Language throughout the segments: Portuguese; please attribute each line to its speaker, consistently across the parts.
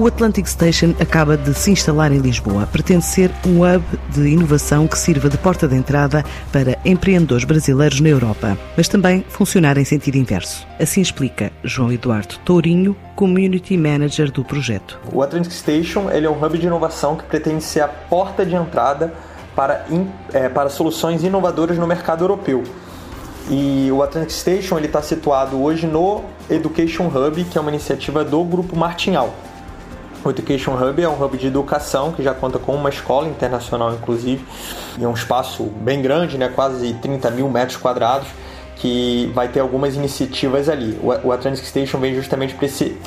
Speaker 1: O Atlantic Station acaba de se instalar em Lisboa. Pretende ser um hub de inovação que sirva de porta de entrada para empreendedores brasileiros na Europa, mas também funcionar em sentido inverso. Assim explica João Eduardo Tourinho, Community Manager do projeto.
Speaker 2: O Atlantic Station ele é um hub de inovação que pretende ser a porta de entrada para, é, para soluções inovadoras no mercado europeu. E o Atlantic Station está situado hoje no Education Hub, que é uma iniciativa do Grupo Martinhal. O Education Hub é um hub de educação que já conta com uma escola internacional, inclusive, e é um espaço bem grande, né, quase 30 mil metros quadrados, que vai ter algumas iniciativas ali. O Atlantic Station vem justamente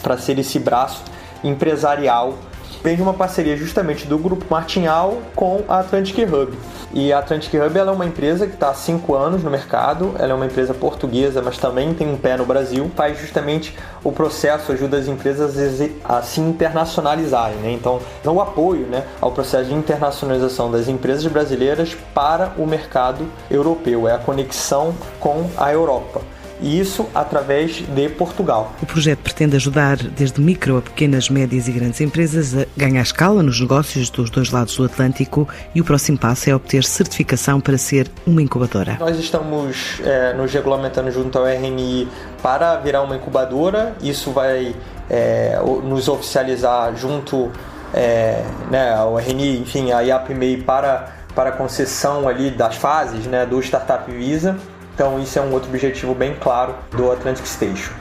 Speaker 2: para ser esse braço empresarial vem de uma parceria justamente do Grupo Martinhal com a Atlantic Hub. E a Atlantic Hub é uma empresa que está há cinco anos no mercado, ela é uma empresa portuguesa, mas também tem um pé no Brasil, faz justamente o processo, ajuda as empresas a se internacionalizarem. Né? Então, o apoio né, ao processo de internacionalização das empresas brasileiras para o mercado europeu, é a conexão com a Europa e isso através de Portugal.
Speaker 1: O projeto pretende ajudar desde micro a pequenas, médias e grandes empresas a ganhar escala nos negócios dos dois lados do Atlântico e o próximo passo é obter certificação para ser uma incubadora.
Speaker 2: Nós estamos é, nos regulamentando junto ao RNI para virar uma incubadora, isso vai é, nos oficializar junto é, né, ao RNI, enfim, a IAPMEI para, para a concessão ali das fases né, do Startup Visa. Então isso é um outro objetivo bem claro do Atlantic Station.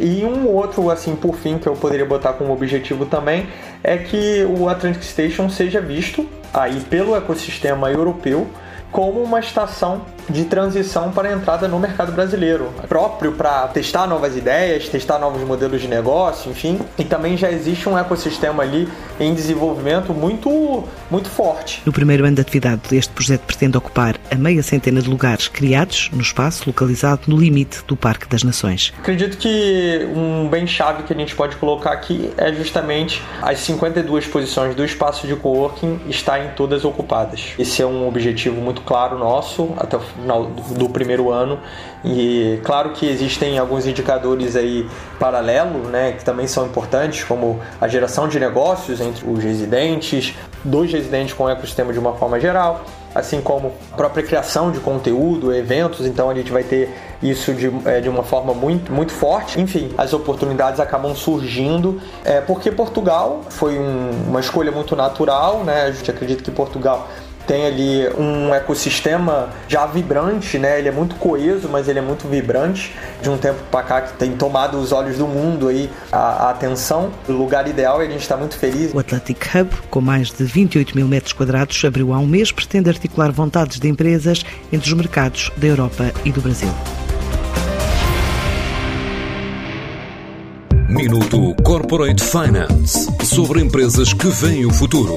Speaker 2: E um outro, assim, por fim, que eu poderia botar como objetivo também, é que o Atlantic Station seja visto aí pelo ecossistema europeu como uma estação de transição para a entrada no mercado brasileiro, próprio para testar novas ideias, testar novos modelos de negócio, enfim. E também já existe um ecossistema ali em desenvolvimento muito, muito forte.
Speaker 1: No primeiro ano de atividade, este projeto pretende ocupar a meia centena de lugares criados no espaço localizado no limite do Parque das Nações.
Speaker 2: Acredito que um bem-chave que a gente pode colocar aqui é justamente as 52 posições do espaço de coworking estarem todas ocupadas. Esse é um objetivo muito claro nosso até o do primeiro ano. E claro que existem alguns indicadores aí paralelos, né, que também são importantes, como a geração de negócios entre os residentes, dois residentes com o ecossistema de uma forma geral, assim como a própria criação de conteúdo, eventos, então a gente vai ter isso de, é, de uma forma muito, muito forte. Enfim, as oportunidades acabam surgindo, é, porque Portugal foi um, uma escolha muito natural, né? A gente acredita que Portugal tem ali um ecossistema já vibrante, né? Ele é muito coeso, mas ele é muito vibrante. De um tempo para cá que tem tomado os olhos do mundo aí a, a atenção. O lugar ideal e a gente está muito feliz.
Speaker 1: O Atlantic Hub, com mais de 28 mil metros quadrados, abriu há um mês, pretende articular vontades de empresas entre os mercados da Europa e do Brasil.
Speaker 3: Minuto Corporate Finance sobre empresas que veem o futuro.